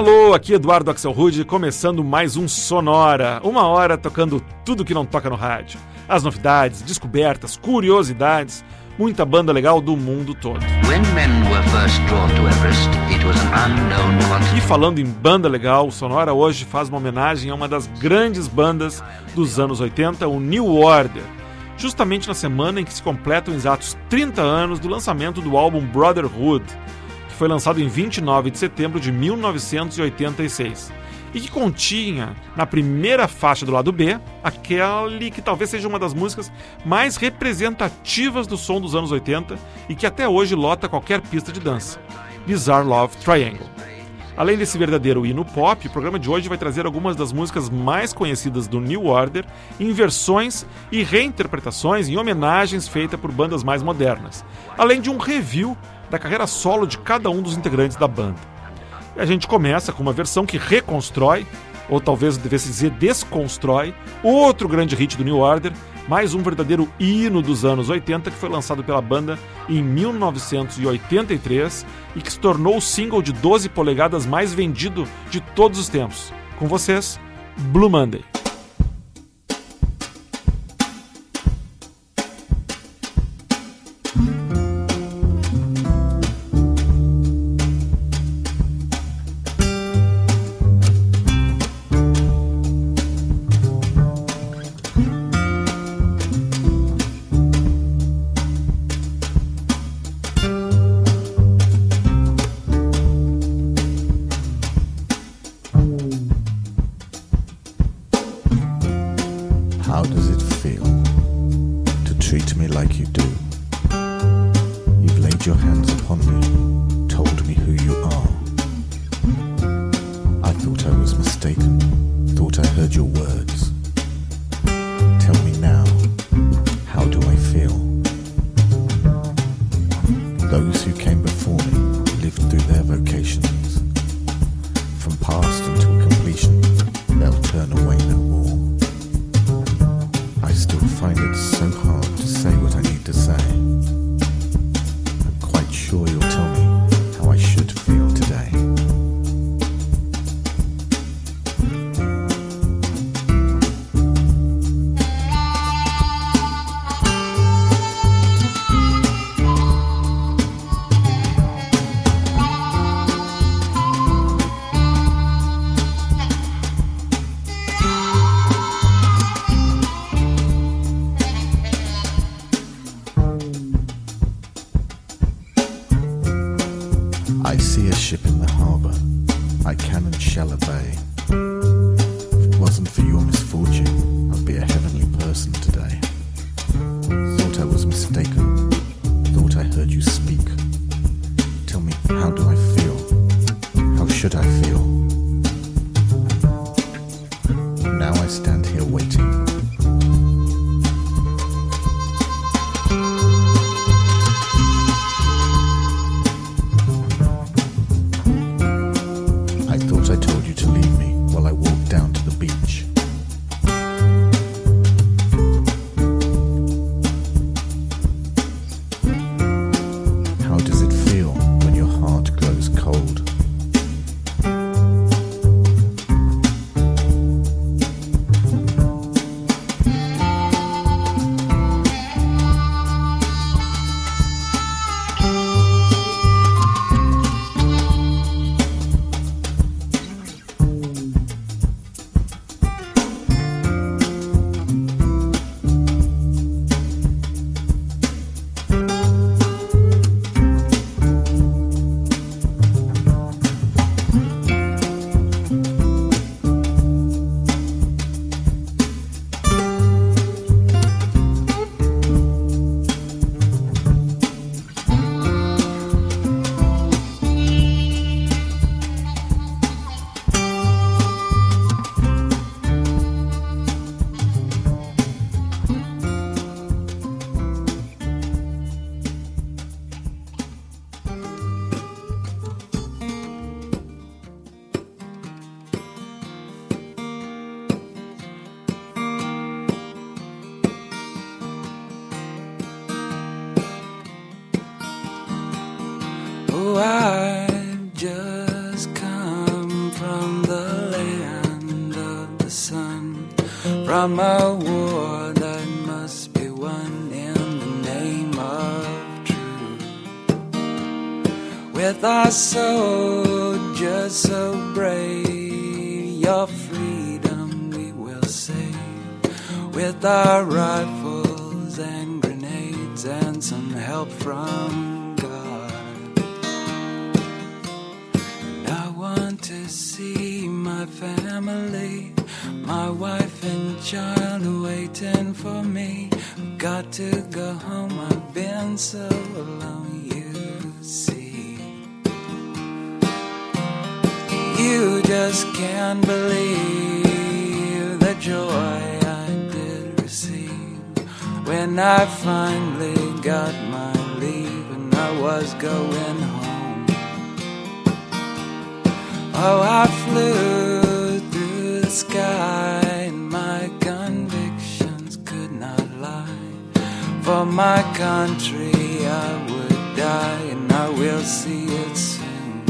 Alô, aqui Eduardo Axel Rude, começando mais um Sonora. Uma hora tocando tudo que não toca no rádio. As novidades, descobertas, curiosidades, muita banda legal do mundo todo. E falando em banda legal, o Sonora hoje faz uma homenagem a uma das grandes bandas dos anos 80, o New Order. Justamente na semana em que se completam exatos 30 anos do lançamento do álbum Brotherhood foi lançado em 29 de setembro de 1986 e que continha na primeira faixa do lado B aquele que talvez seja uma das músicas mais representativas do som dos anos 80 e que até hoje lota qualquer pista de dança: Bizarre Love Triangle. Além desse verdadeiro hino pop, o programa de hoje vai trazer algumas das músicas mais conhecidas do New Order em versões e reinterpretações em homenagens feitas por bandas mais modernas, além de um review da carreira solo de cada um dos integrantes da banda. E a gente começa com uma versão que reconstrói, ou talvez devesse dizer desconstrói, outro grande hit do New Order, mais um verdadeiro hino dos anos 80 que foi lançado pela banda em 1983 e que se tornou o single de 12 polegadas mais vendido de todos os tempos. Com vocês, Blue Monday. mistaken. Thought I heard you speak. Tell me, how do I feel? How should I feel? From a war that must be won in the name of truth. With our soldiers so brave, your freedom we will save. With our rifles and grenades and some help from God. And I want to see my family, my wife and child waiting for me. Got to go home, I've been so alone, you see. You just can't believe the joy I did receive when I finally got my leave and I was going home. Oh, I flew sky, and my convictions could not lie. For my country, I would die, and I will see it soon.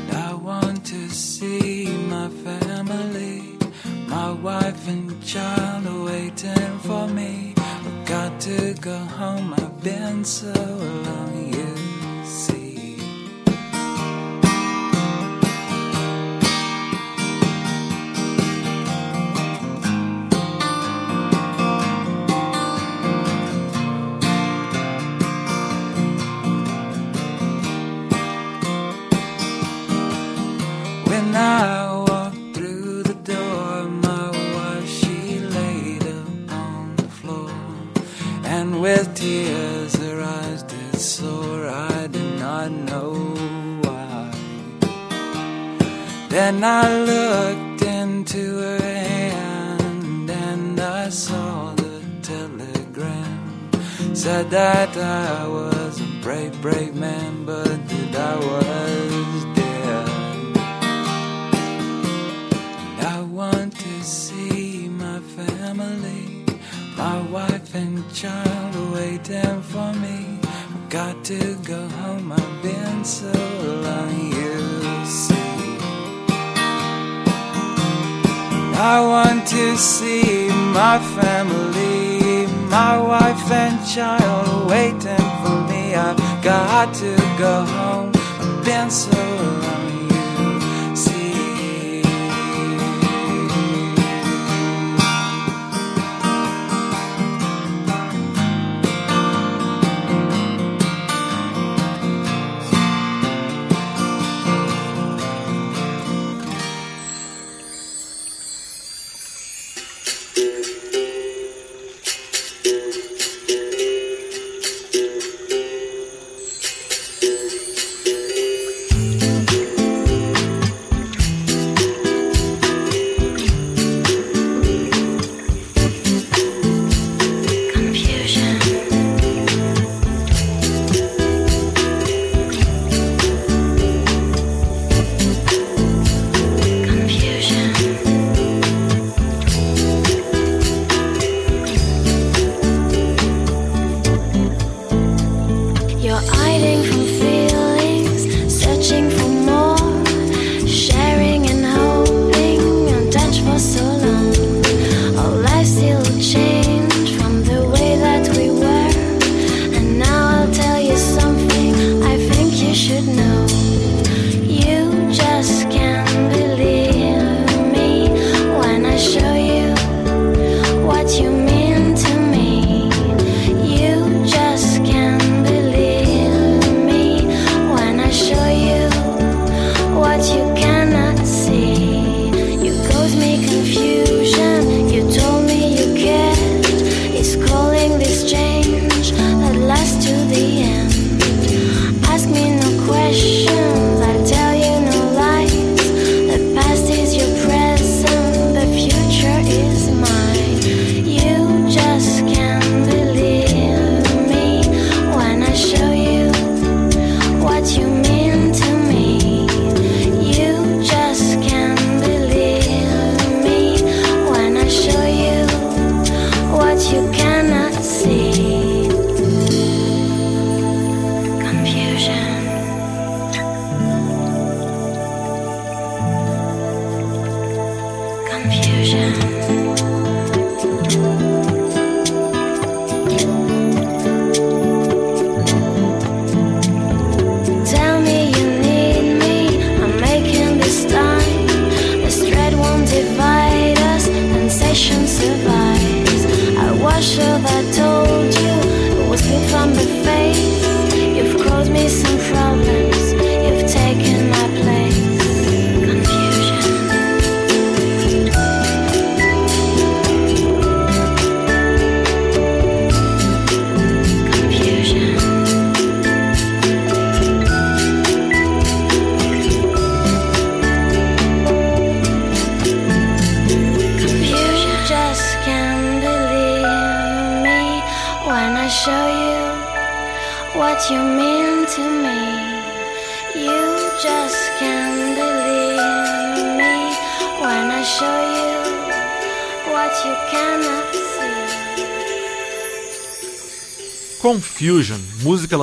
And I want to see my family, my wife and child waiting for me. I've got to go home, I've been so long.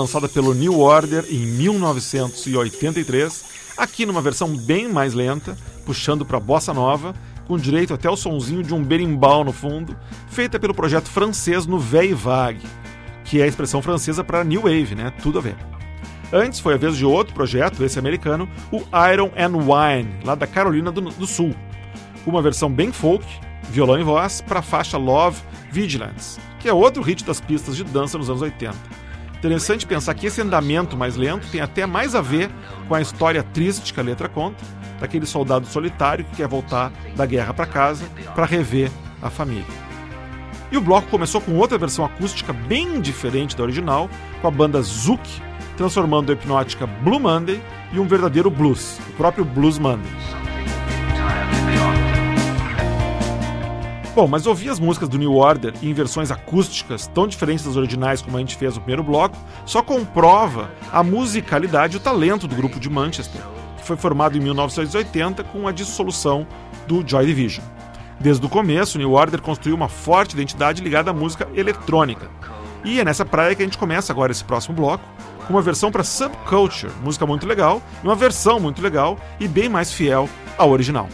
Lançada pelo New Order em 1983, aqui numa versão bem mais lenta, puxando para bossa nova, com direito até o sonzinho de um berimbau no fundo, feita pelo projeto francês no Veille Vague, que é a expressão francesa para New Wave, né? Tudo a ver. Antes foi a vez de outro projeto, esse americano, o Iron and Wine, lá da Carolina do, do Sul. Uma versão bem folk, violão e voz, para a faixa Love Vigilance, que é outro hit das pistas de dança nos anos 80. Interessante pensar que esse andamento mais lento tem até mais a ver com a história triste que a letra conta, daquele soldado solitário que quer voltar da guerra para casa para rever a família. E o bloco começou com outra versão acústica bem diferente da original, com a banda Zouk, transformando a hipnótica Blue Monday em um verdadeiro blues, o próprio Blues Monday. Bom, mas ouvir as músicas do New Order em versões acústicas tão diferentes das originais como a gente fez no primeiro bloco só comprova a musicalidade e o talento do grupo de Manchester, que foi formado em 1980 com a dissolução do Joy Division. Desde o começo, New Order construiu uma forte identidade ligada à música eletrônica. E é nessa praia que a gente começa agora esse próximo bloco, com uma versão para Subculture, música muito legal, e uma versão muito legal e bem mais fiel ao original.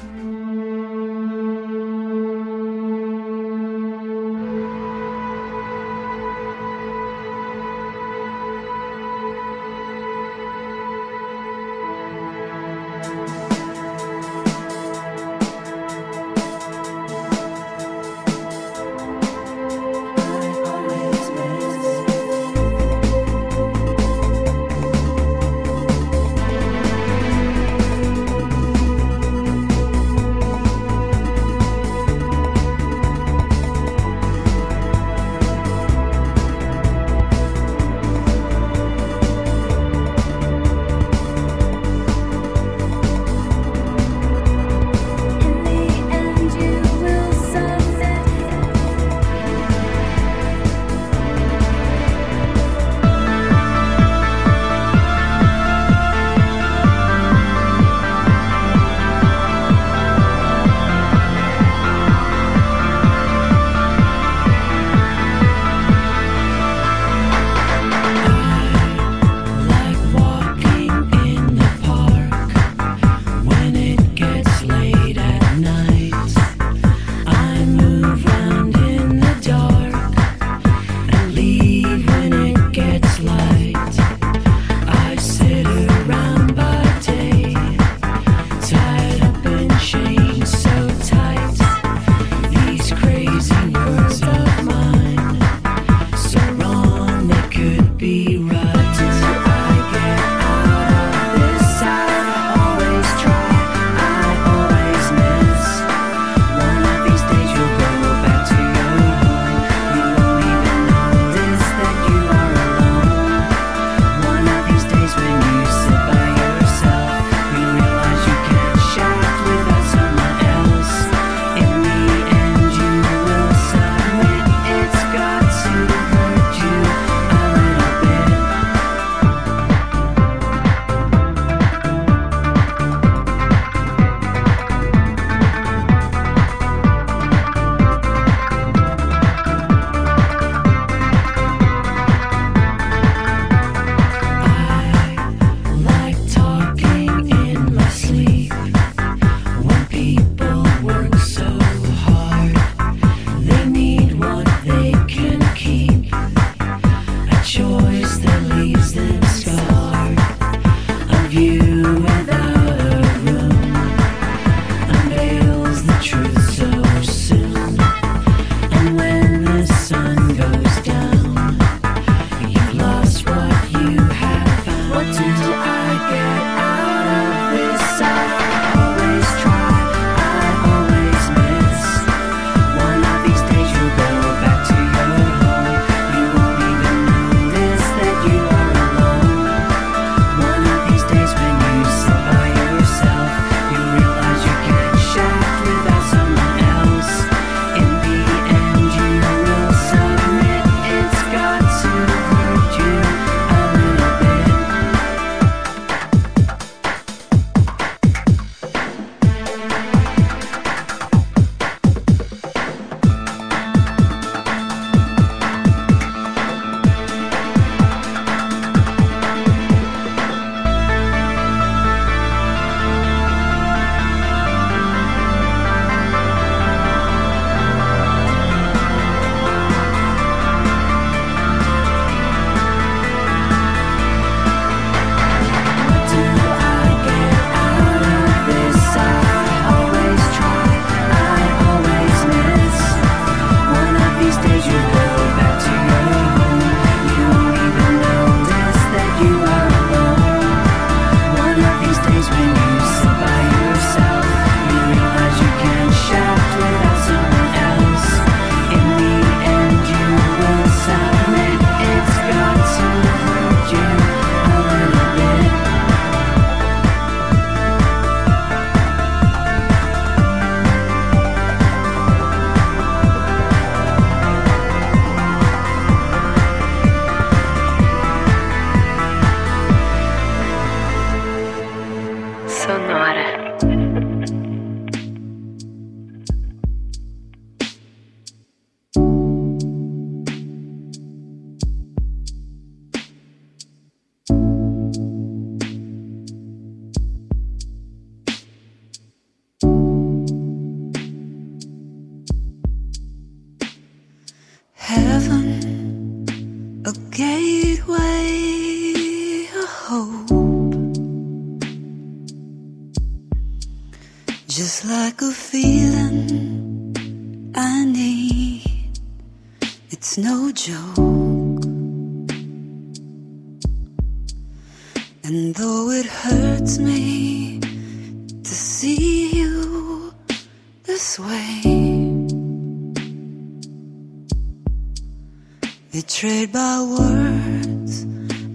Betrayed by words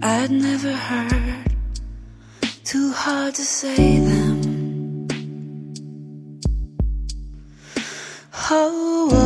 I'd never heard, too hard to say them. Oh,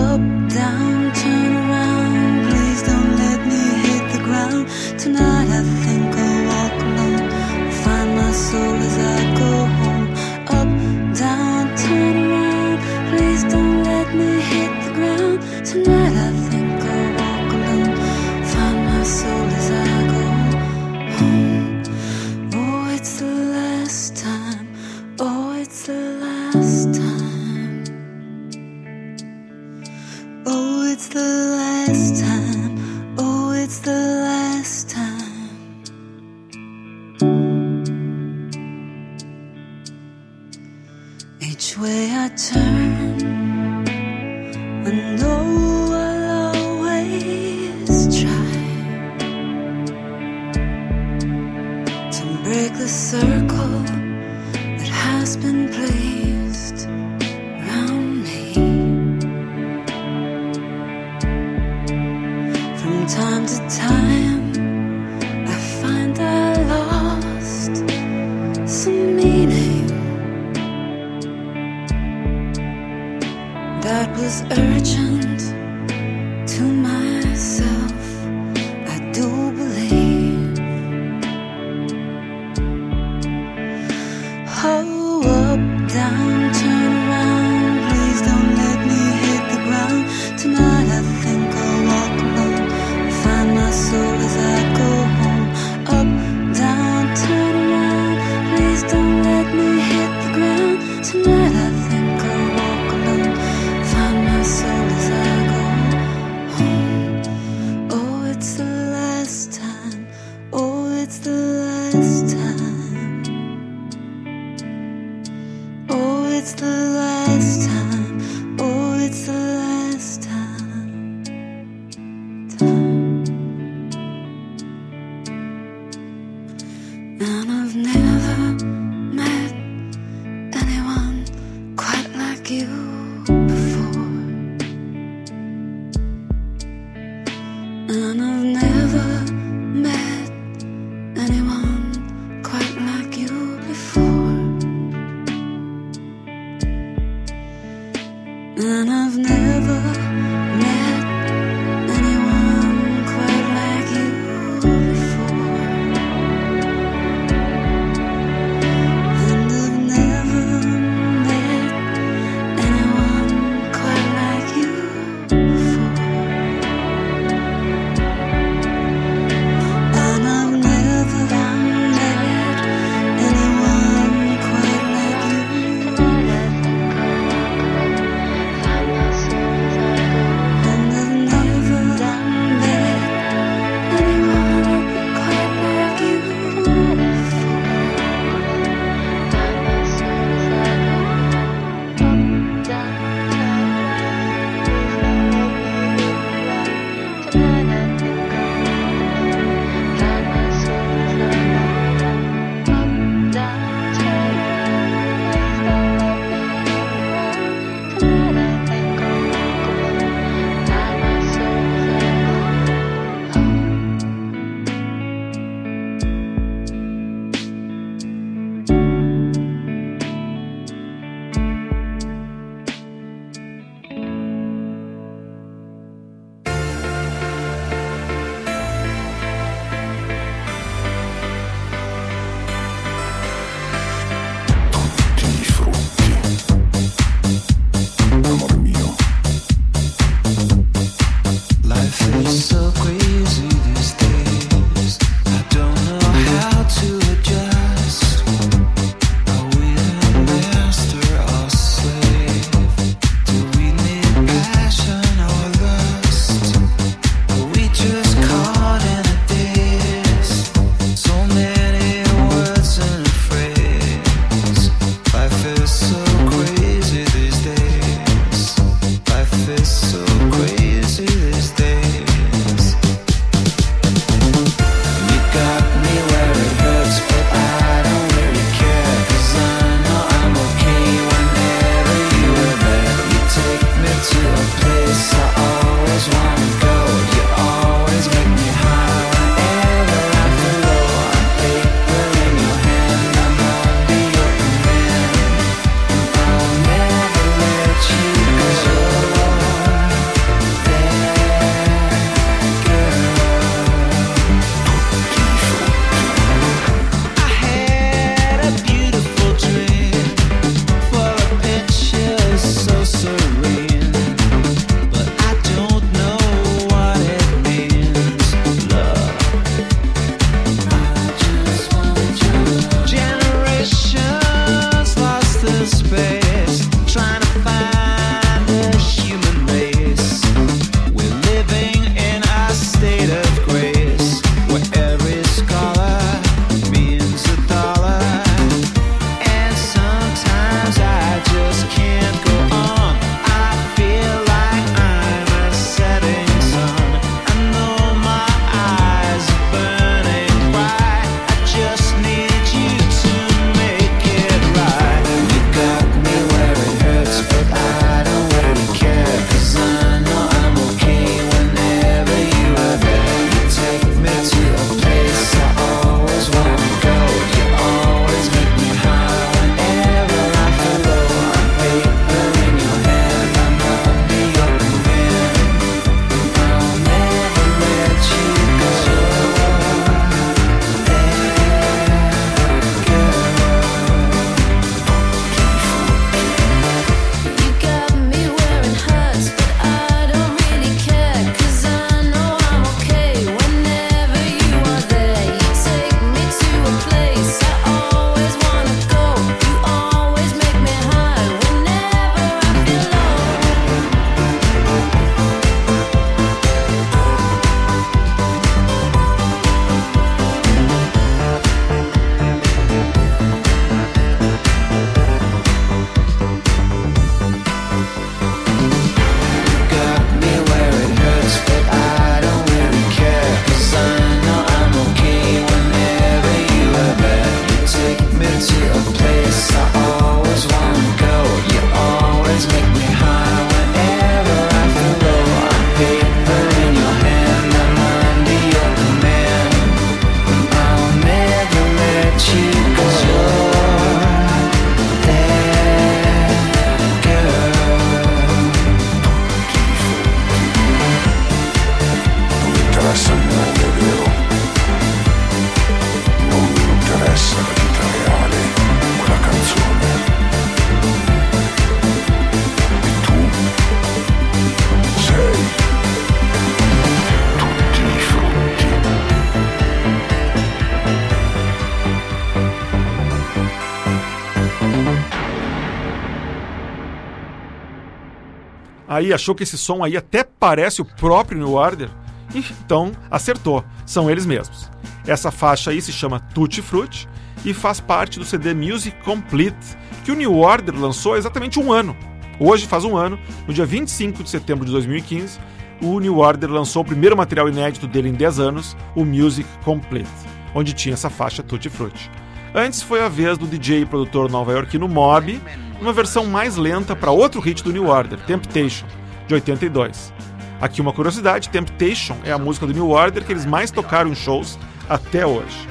Aí achou que esse som aí até parece o próprio New Order? Então acertou, são eles mesmos. Essa faixa aí se chama Tutti Frutti e faz parte do CD Music Complete, que o New Order lançou há exatamente um ano. Hoje faz um ano, no dia 25 de setembro de 2015, o New Order lançou o primeiro material inédito dele em 10 anos, o Music Complete, onde tinha essa faixa Tutti Frutti. Antes foi a vez do DJ e produtor nova-iorquino Mob, uma versão mais lenta para outro hit do New Order, Temptation, de 82. Aqui uma curiosidade, Temptation é a música do New Order que eles mais tocaram em shows até hoje.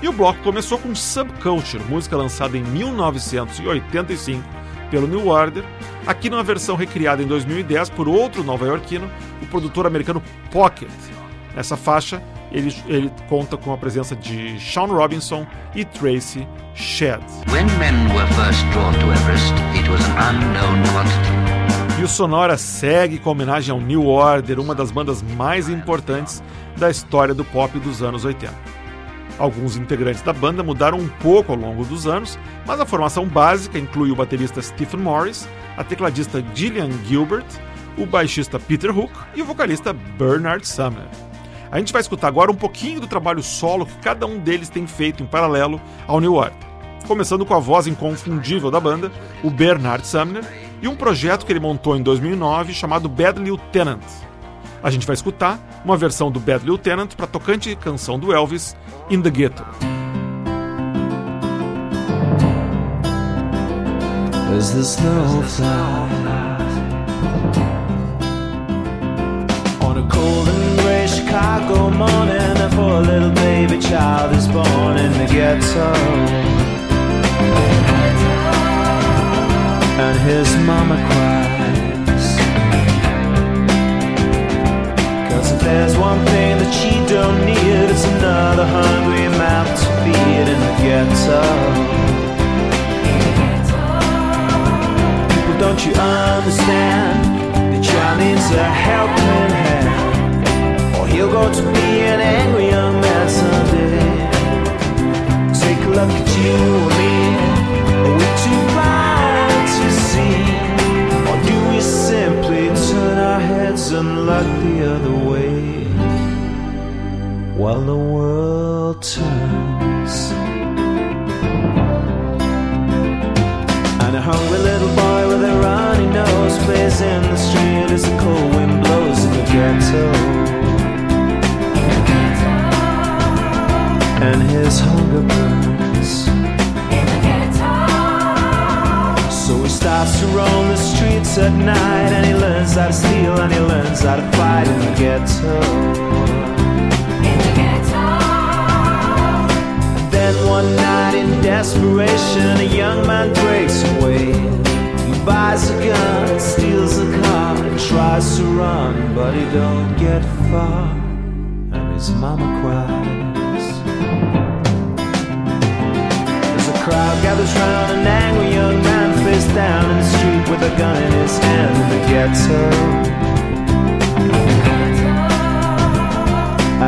E o bloco começou com Subculture, música lançada em 1985 pelo New Order, aqui numa versão recriada em 2010 por outro nova-iorquino, o produtor americano Pocket. Nessa faixa, ele, ele conta com a presença de Sean Robinson e Tracy Shedd. E o Sonora segue com homenagem ao New Order, uma das bandas mais importantes da história do pop dos anos 80. Alguns integrantes da banda mudaram um pouco ao longo dos anos, mas a formação básica inclui o baterista Stephen Morris, a tecladista Gillian Gilbert, o baixista Peter Hook e o vocalista Bernard Sumner. A gente vai escutar agora um pouquinho do trabalho solo que cada um deles tem feito em paralelo ao New Order. Começando com a voz inconfundível da banda, o Bernard Sumner, e um projeto que ele montou em 2009 chamado Bad Lieutenant. A gente vai escutar uma versão do Bad Lieutenant para tocante canção do Elvis, In the Ghetto. As the snow flies on a cold gray Chicago morning, before a little baby child is born in the ghetto. And his mama cries. Cause if there's one thing that she don't need, it's another hungry mouth to feed in the ghetto. People, don't you understand? The child needs a helping hand, or he'll to be an angry young man someday. Take a look at you and me. Are we too blind to see? Or do we simply turn our heads and look the other way? While the world turns. And a hungry little boy with a runny nose plays in the street as the cold wind blows in the ghetto. And his hunger burns. In the ghetto. So he starts to roam the streets at night and he learns how to steal and he learns how to fight in the ghetto. in the ghetto. Then one night in desperation, a young man breaks away. He buys a gun, steals a car, and tries to run, but he don't get far. And his mama cries. Gathers round an angry young man face down in the street with a gun in his hand ghetto.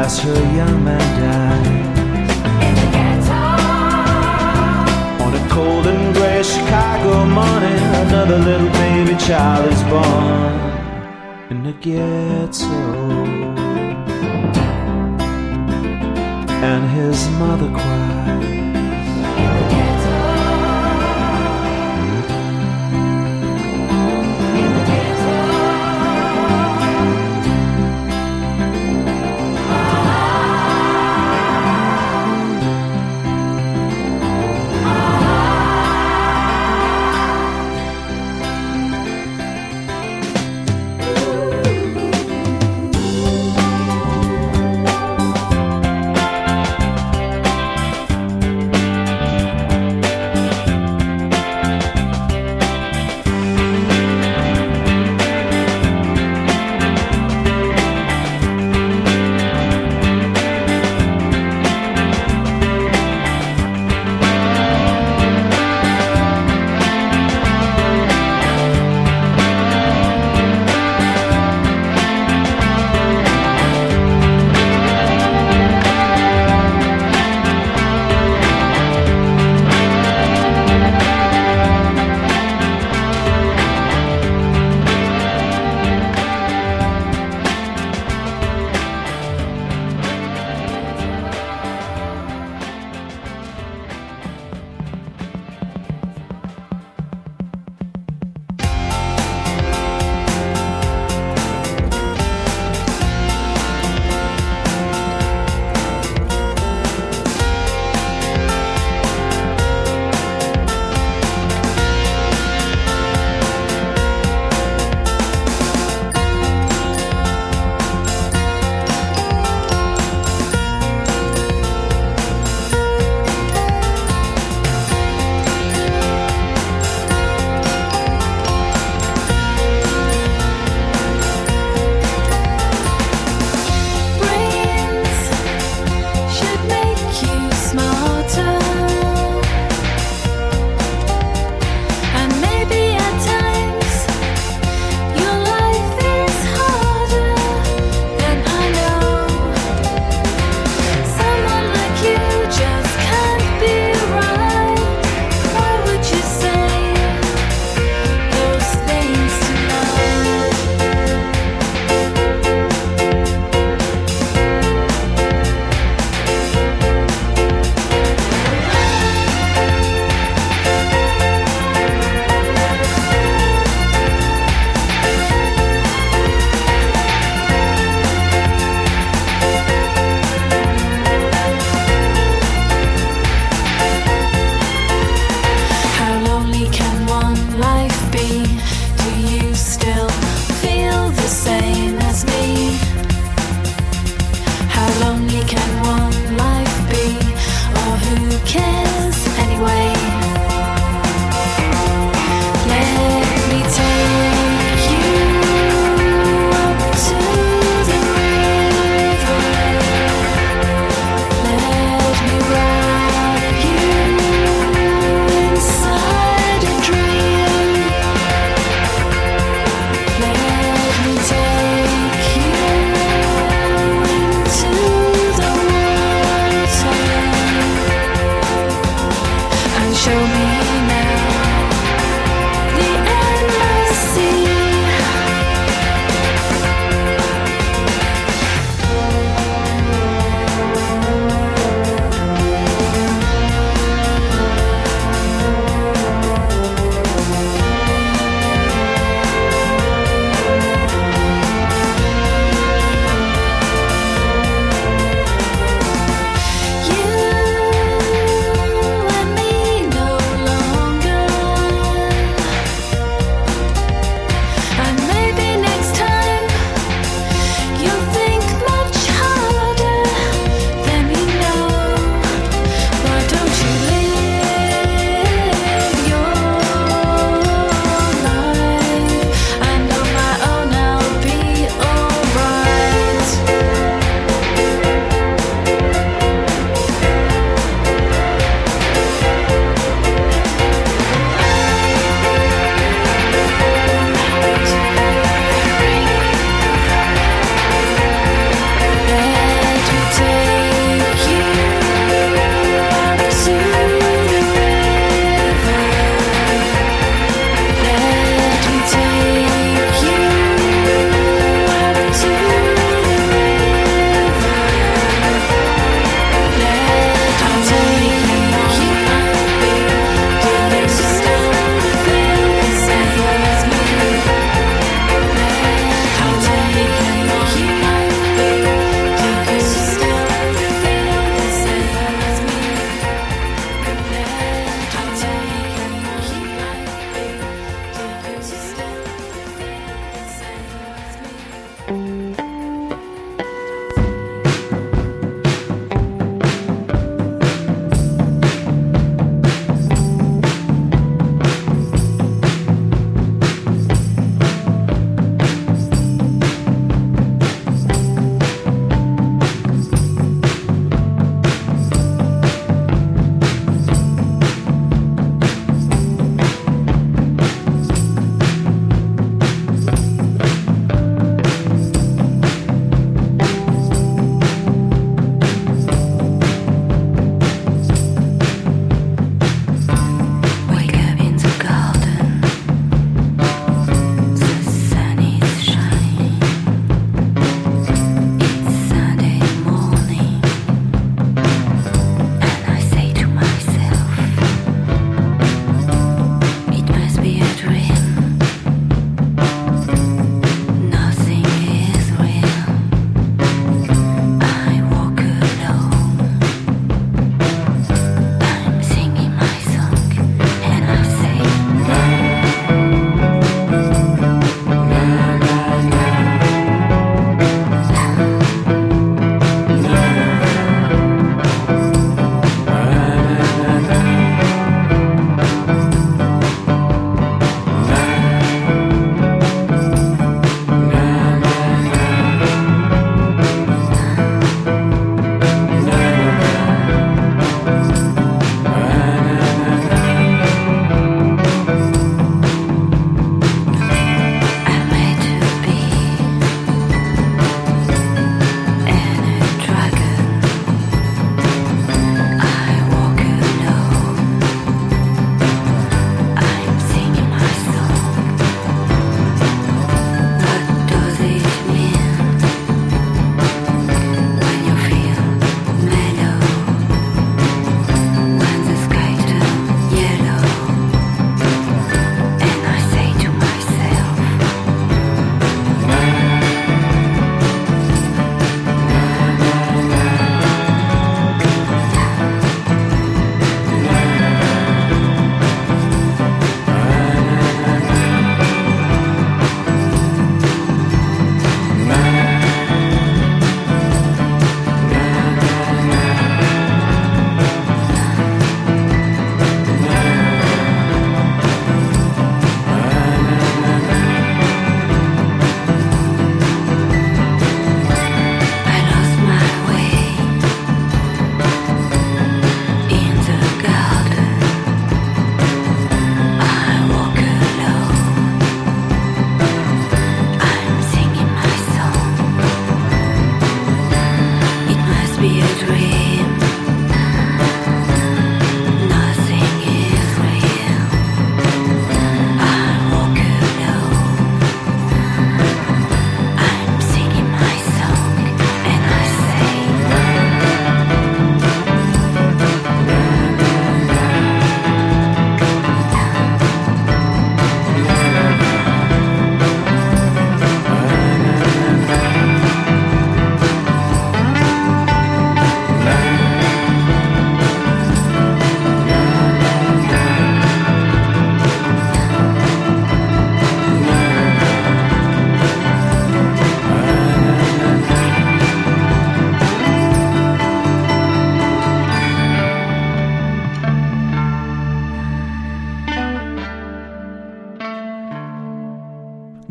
As her young man dies. On a cold and gray Chicago morning, another little baby child is born in the ghetto. And his mother cries.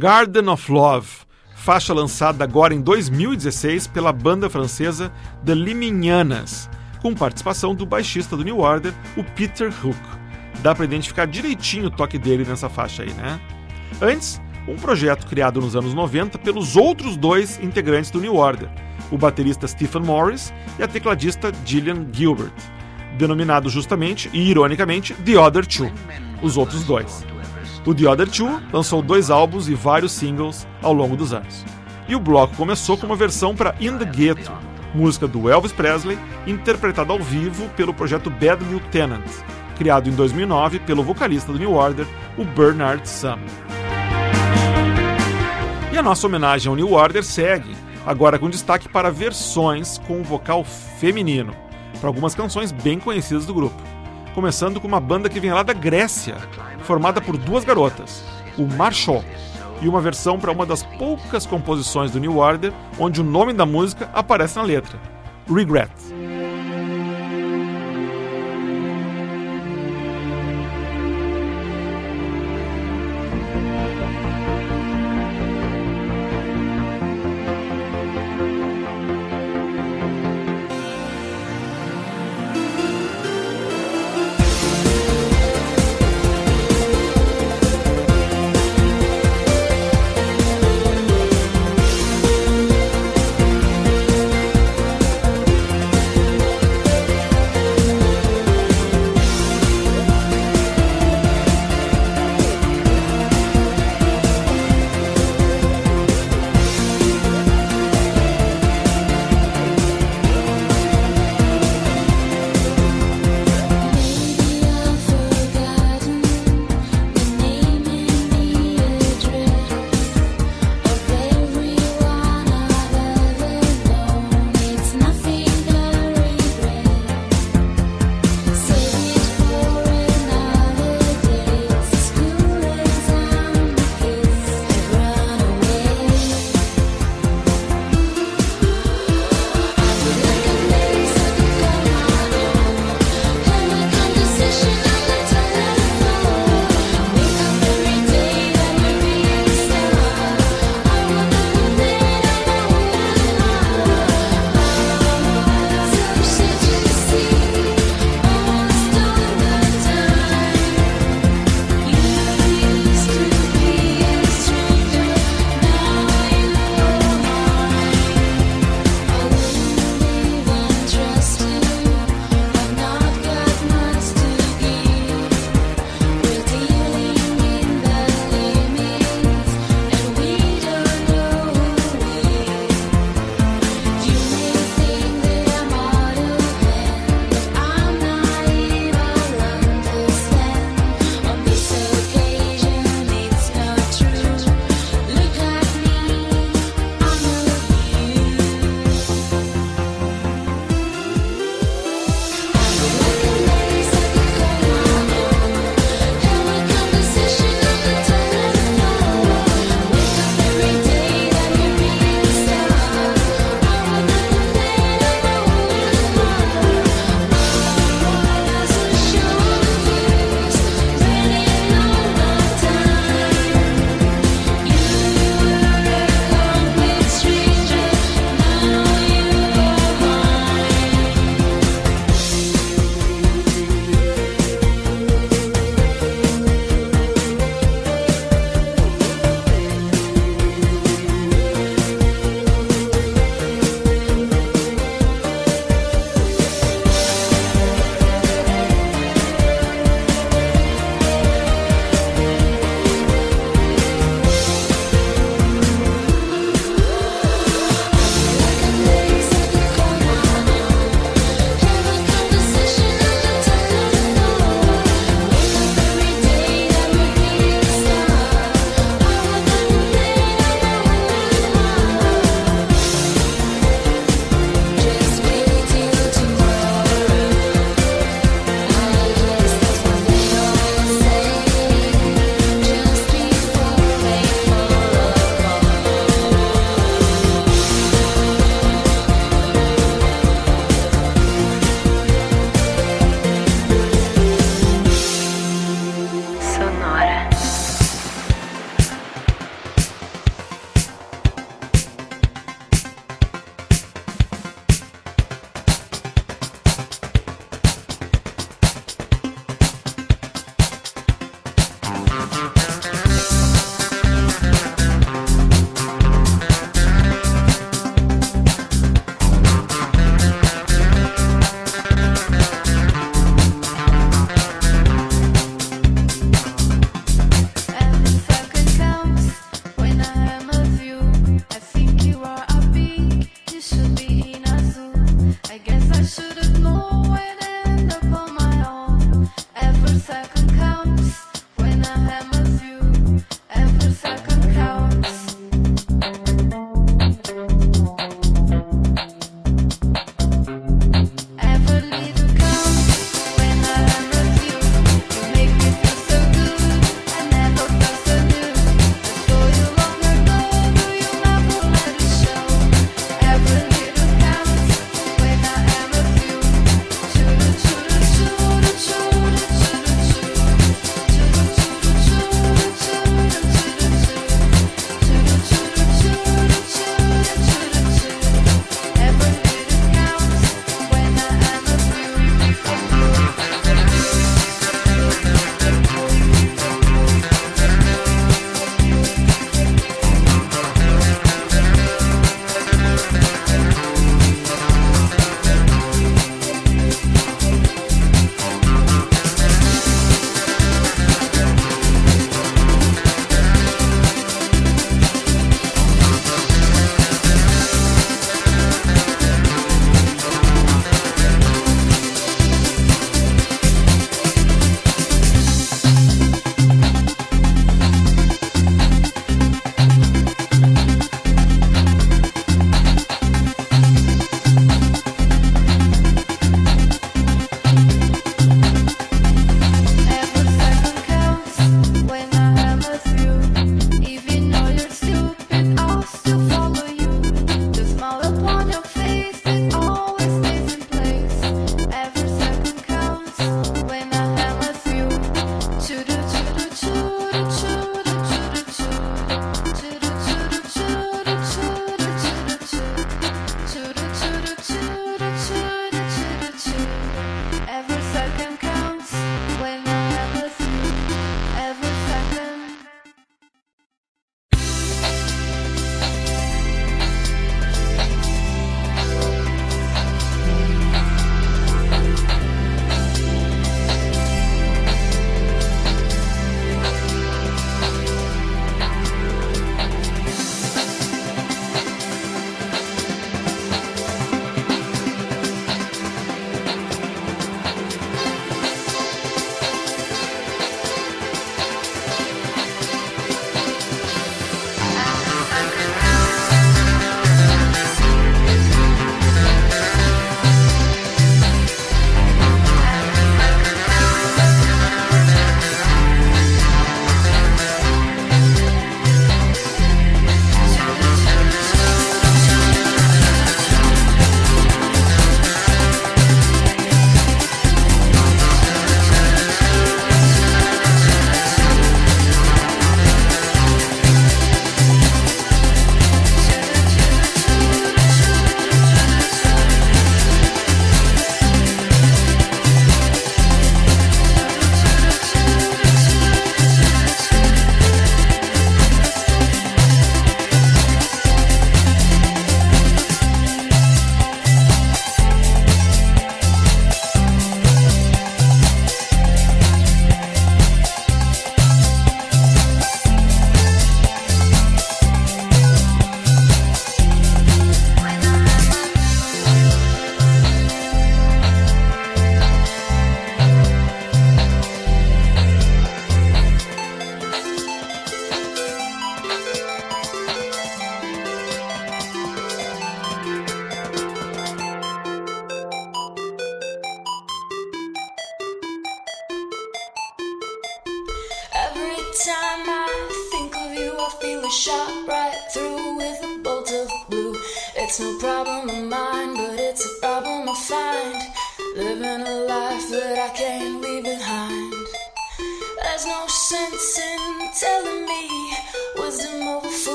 Garden of Love, faixa lançada agora em 2016 pela banda francesa The Limignanas, com participação do baixista do New Order, o Peter Hook. Dá para identificar direitinho o toque dele nessa faixa aí, né? Antes, um projeto criado nos anos 90 pelos outros dois integrantes do New Order, o baterista Stephen Morris e a tecladista Gillian Gilbert, denominado justamente e ironicamente The Other Two, os outros dois. O The Other Two lançou dois álbuns e vários singles ao longo dos anos. E o bloco começou com uma versão para In the Ghetto, música do Elvis Presley, interpretada ao vivo pelo projeto Bad Lieutenant, criado em 2009 pelo vocalista do New Order, o Bernard Sumner. E a nossa homenagem ao New Order segue, agora com destaque para versões com vocal feminino, para algumas canções bem conhecidas do grupo. Começando com uma banda que vem lá da Grécia, formada por duas garotas, o Marshall, e uma versão para uma das poucas composições do New Order onde o nome da música aparece na letra: Regret.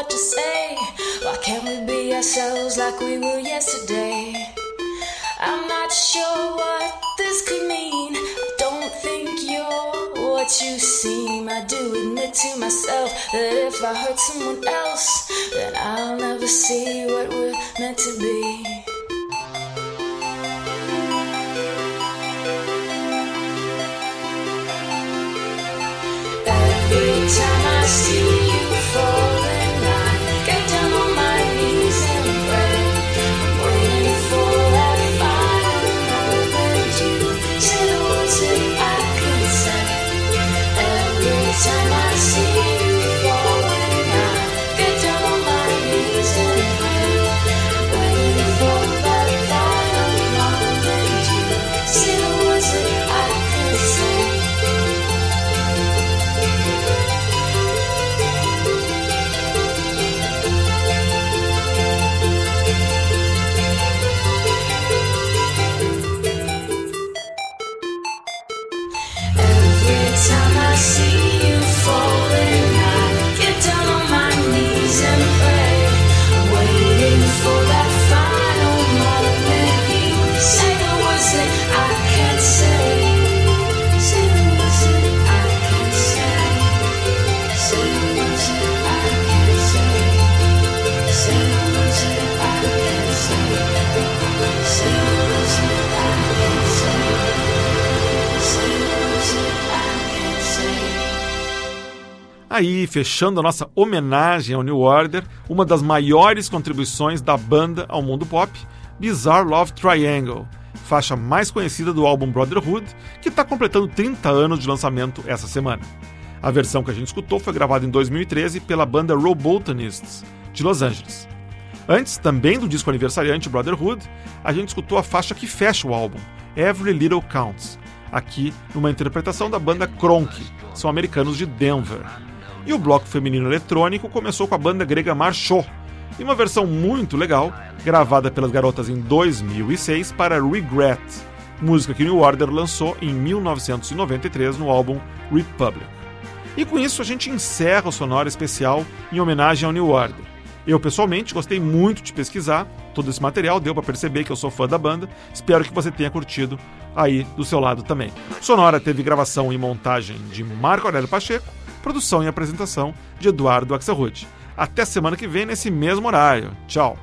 What to say. Why can't we be ourselves like we were yesterday? I'm not sure what this could mean. I don't think you're what you seem. I do admit to myself that if I hurt someone else, then I'll never see what we're meant to be. Every time I see Aí, fechando a nossa homenagem ao New Order, uma das maiores contribuições da banda ao mundo pop, Bizarre Love Triangle, faixa mais conhecida do álbum Brotherhood, que está completando 30 anos de lançamento essa semana. A versão que a gente escutou foi gravada em 2013 pela banda Robotanists, de Los Angeles. Antes, também do disco aniversariante Brotherhood, a gente escutou a faixa que fecha o álbum, Every Little Counts, aqui numa interpretação da banda Kronk, são americanos de Denver. E o bloco feminino eletrônico começou com a banda grega Marchot, em uma versão muito legal, gravada pelas garotas em 2006 para Regret, música que New Order lançou em 1993 no álbum Republic. E com isso a gente encerra o Sonora Especial em homenagem ao New Order. Eu, pessoalmente, gostei muito de pesquisar todo esse material, deu para perceber que eu sou fã da banda. Espero que você tenha curtido aí do seu lado também. Sonora teve gravação e montagem de Marco Aurélio Pacheco, produção e apresentação de Eduardo Axelrod. Até semana que vem nesse mesmo horário. Tchau!